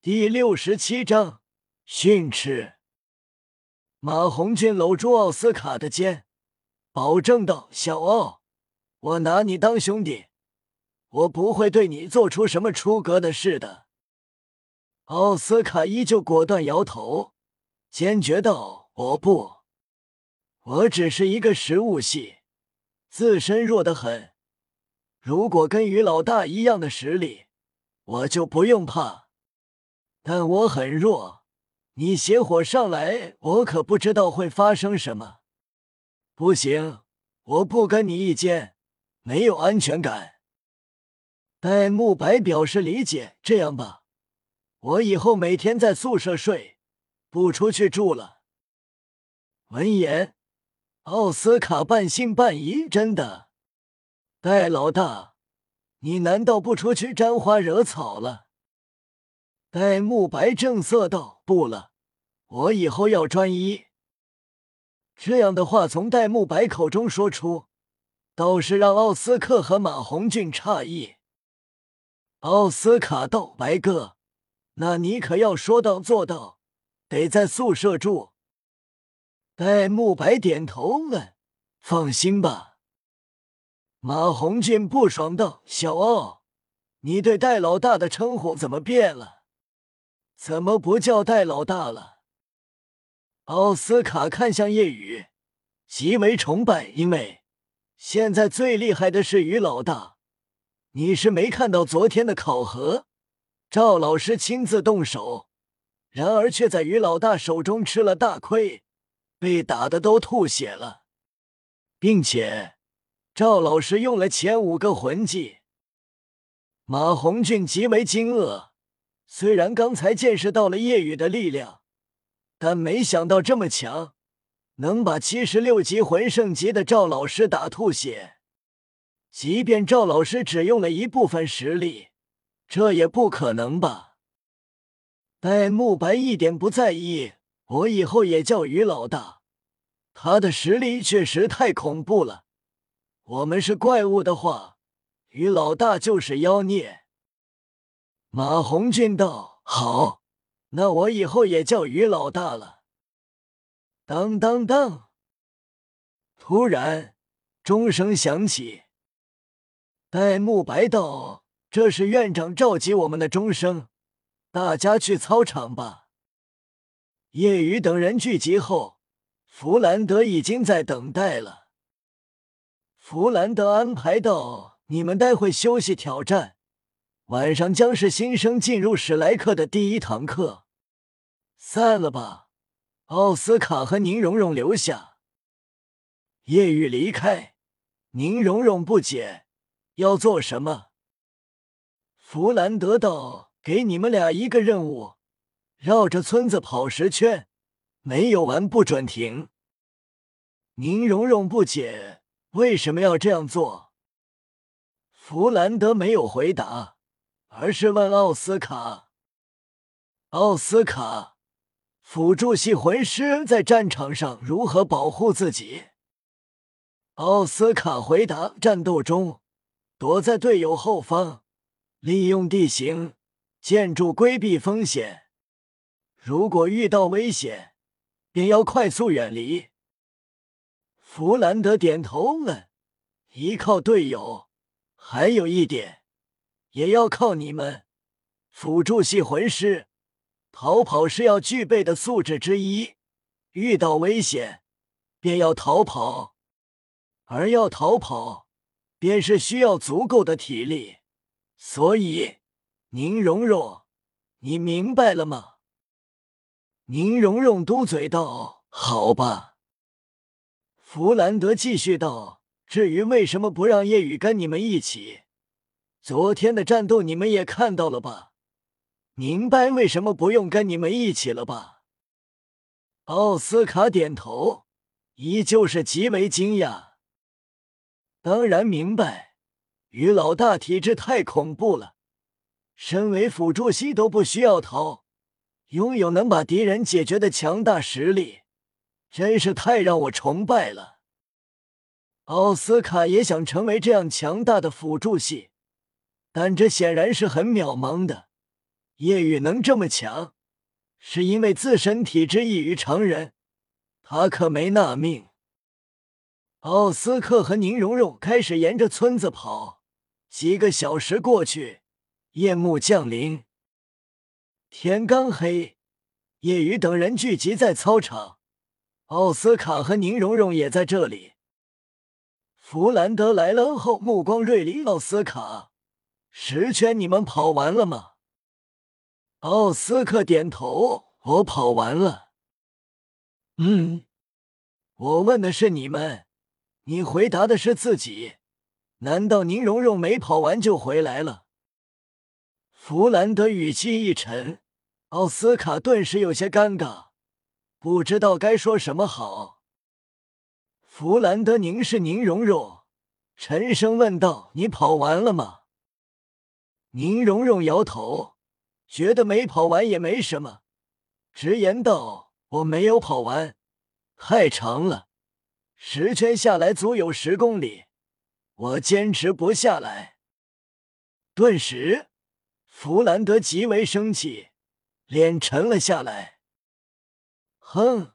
第六十七章训斥。马红俊搂住奥斯卡的肩，保证道：“小奥，我拿你当兄弟，我不会对你做出什么出格的事的。”奥斯卡依旧果断摇头，坚决道：“我不，我只是一个食物系，自身弱得很。如果跟于老大一样的实力，我就不用怕。但我很弱。”你邪火上来，我可不知道会发生什么。不行，我不跟你一间，没有安全感。戴沐白表示理解。这样吧，我以后每天在宿舍睡，不出去住了。闻言，奥斯卡半信半疑：“真的，戴老大，你难道不出去沾花惹草了？”戴沐白正色道：“不了，我以后要专一。”这样的话从戴沐白口中说出，倒是让奥斯克和马红俊诧异。奥斯卡道：“白哥，那你可要说到做到，得在宿舍住。”戴沐白点头问：“放心吧。”马红俊不爽道：“小奥，你对戴老大的称呼怎么变了？”怎么不叫戴老大了？奥斯卡看向叶雨，极为崇拜，因为现在最厉害的是于老大。你是没看到昨天的考核，赵老师亲自动手，然而却在于老大手中吃了大亏，被打的都吐血了，并且赵老师用了前五个魂技。马红俊极为惊愕。虽然刚才见识到了夜雨的力量，但没想到这么强，能把七十六级魂圣级的赵老师打吐血。即便赵老师只用了一部分实力，这也不可能吧？戴沐白一点不在意，我以后也叫于老大。他的实力确实太恐怖了。我们是怪物的话，于老大就是妖孽。马红俊道：“好，那我以后也叫于老大了。”当当当！突然钟声响起。戴沐白道：“这是院长召集我们的钟声，大家去操场吧。”叶雨等人聚集后，弗兰德已经在等待了。弗兰德安排道：“你们待会休息挑战。”晚上将是新生进入史莱克的第一堂课，散了吧。奥斯卡和宁荣荣留下。叶雨离开，宁荣荣不解，要做什么？弗兰德道：“给你们俩一个任务，绕着村子跑十圈，没有完不准停。”宁荣荣不解，为什么要这样做？弗兰德没有回答。而是问奥斯卡：“奥斯卡，辅助系魂师在战场上如何保护自己？”奥斯卡回答：“战斗中，躲在队友后方，利用地形、建筑规避风险。如果遇到危险，便要快速远离。”弗兰德点头问：“依靠队友，还有一点。”也要靠你们，辅助系魂师，逃跑是要具备的素质之一。遇到危险，便要逃跑，而要逃跑，便是需要足够的体力。所以，宁荣荣，你明白了吗？宁荣荣嘟嘴道：“好吧。”弗兰德继续道：“至于为什么不让夜雨跟你们一起？”昨天的战斗你们也看到了吧？明白为什么不用跟你们一起了吧？奥斯卡点头，依旧是极为惊讶。当然明白，于老大体质太恐怖了，身为辅助系都不需要逃，拥有能把敌人解决的强大实力，真是太让我崇拜了。奥斯卡也想成为这样强大的辅助系。但这显然是很渺茫的，叶雨能这么强，是因为自身体质异于常人，他可没那命。奥斯克和宁荣荣开始沿着村子跑，几个小时过去，夜幕降临，天刚黑，叶雨等人聚集在操场，奥斯卡和宁荣荣也在这里。弗兰德来了后，目光锐利。奥斯卡，十圈你们跑完了吗？奥斯克点头，我跑完了。嗯，我问的是你们。你回答的是自己？难道宁荣荣没跑完就回来了？弗兰德语气一沉，奥斯卡顿时有些尴尬，不知道该说什么好。弗兰德凝视宁荣荣，沉声问道：“你跑完了吗？”宁荣荣摇头，觉得没跑完也没什么，直言道：“我没有跑完，太长了。”十圈下来足有十公里，我坚持不下来。顿时，弗兰德极为生气，脸沉了下来。哼，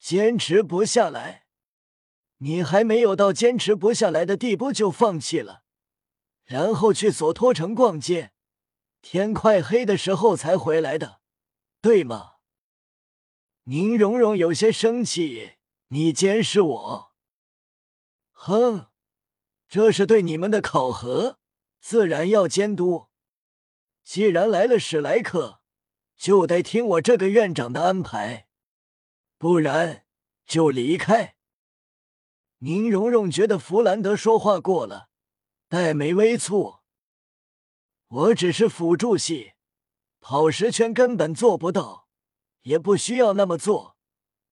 坚持不下来？你还没有到坚持不下来的地步就放弃了，然后去索托城逛街，天快黑的时候才回来的，对吗？宁荣荣有些生气。你监视我？哼，这是对你们的考核，自然要监督。既然来了史莱克，就得听我这个院长的安排，不然就离开。宁荣荣觉得弗兰德说话过了，黛眉微蹙。我只是辅助系，跑十圈根本做不到，也不需要那么做。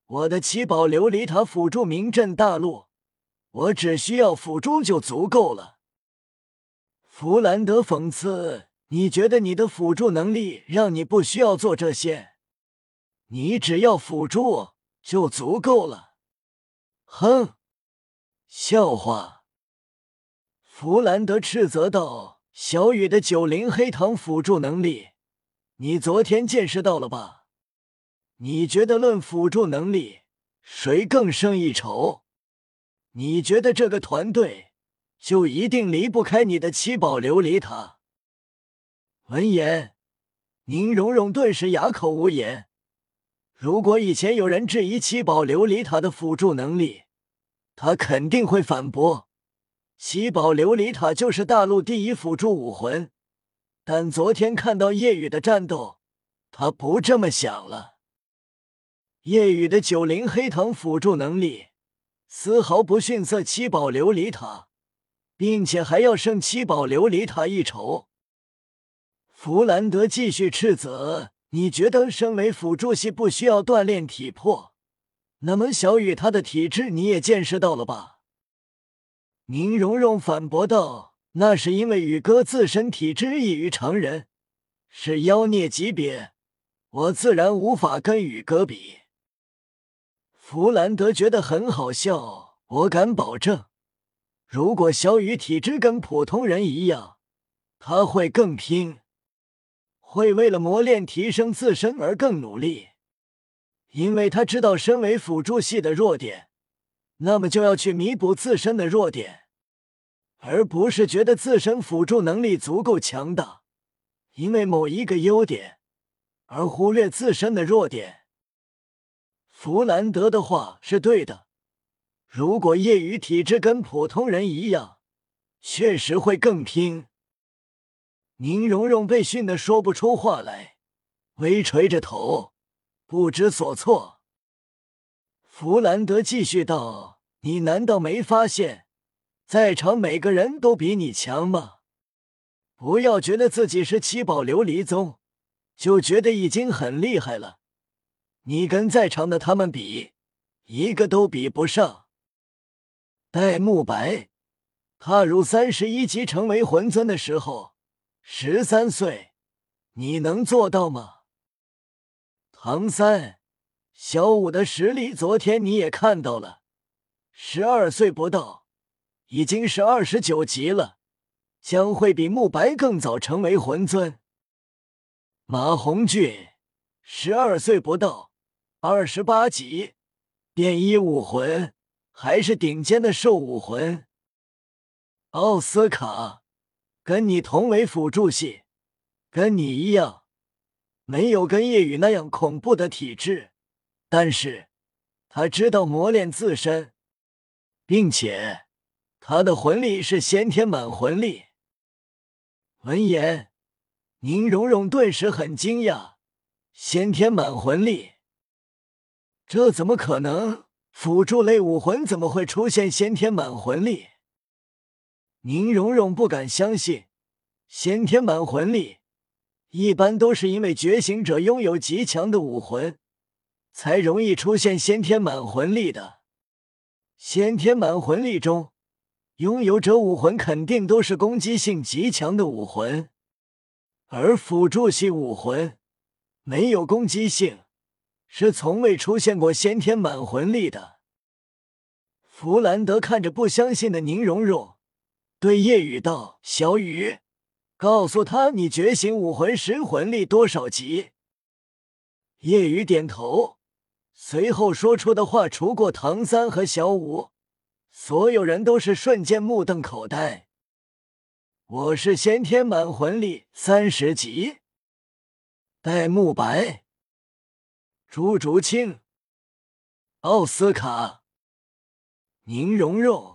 我的七宝琉璃塔辅助名震大陆，我只需要辅助就足够了。弗兰德讽刺：“你觉得你的辅助能力让你不需要做这些？你只要辅助就足够了。”哼，笑话！弗兰德斥责道：“小雨的九灵黑糖辅助能力，你昨天见识到了吧？”你觉得论辅助能力，谁更胜一筹？你觉得这个团队就一定离不开你的七宝琉璃塔？闻言，宁荣荣顿时哑口无言。如果以前有人质疑七宝琉璃塔的辅助能力，他肯定会反驳：七宝琉璃塔就是大陆第一辅助武魂。但昨天看到夜雨的战斗，他不这么想了。夜雨的九灵黑藤辅助能力丝毫不逊色七宝琉璃塔，并且还要胜七宝琉璃塔一筹。弗兰德继续斥责：“你觉得身为辅助系不需要锻炼体魄？那么小雨他的体质你也见识到了吧？”宁荣荣反驳道：“那是因为宇哥自身体质异于常人，是妖孽级别，我自然无法跟宇哥比。”弗兰德觉得很好笑，我敢保证，如果小雨体质跟普通人一样，他会更拼，会为了磨练提升自身而更努力，因为他知道身为辅助系的弱点，那么就要去弥补自身的弱点，而不是觉得自身辅助能力足够强大，因为某一个优点而忽略自身的弱点。弗兰德的话是对的。如果业余体质跟普通人一样，确实会更拼。宁荣荣被训得说不出话来，微垂着头，不知所措。弗兰德继续道：“你难道没发现，在场每个人都比你强吗？不要觉得自己是七宝琉璃宗，就觉得已经很厉害了。”你跟在场的他们比，一个都比不上。戴沐白踏入三十一级成为魂尊的时候，十三岁，你能做到吗？唐三，小五的实力昨天你也看到了，十二岁不到，已经是二十九级了，将会比慕白更早成为魂尊。马红俊十二岁不到，二十八级，变异武魂，还是顶尖的兽武魂。奥斯卡跟你同为辅助系，跟你一样，没有跟夜雨那样恐怖的体质，但是他知道磨练自身，并且他的魂力是先天满魂力。闻言，宁荣荣顿时很惊讶：先天满魂力，这怎么可能？辅助类武魂怎么会出现先天满魂力？宁荣荣不敢相信，先天满魂力一般都是因为觉醒者拥有极强的武魂，才容易出现先天满魂力的。先天满魂力中，拥有者武魂肯定都是攻击性极强的武魂，而辅助系武魂没有攻击性，是从未出现过先天满魂力的。弗兰德看着不相信的宁荣荣。对夜雨道：“小雨，告诉他你觉醒武魂时魂力多少级。”夜雨点头，随后说出的话，除过唐三和小舞，所有人都是瞬间目瞪口呆。我是先天满魂力三十级。戴沐白、朱竹清、奥斯卡、宁荣荣。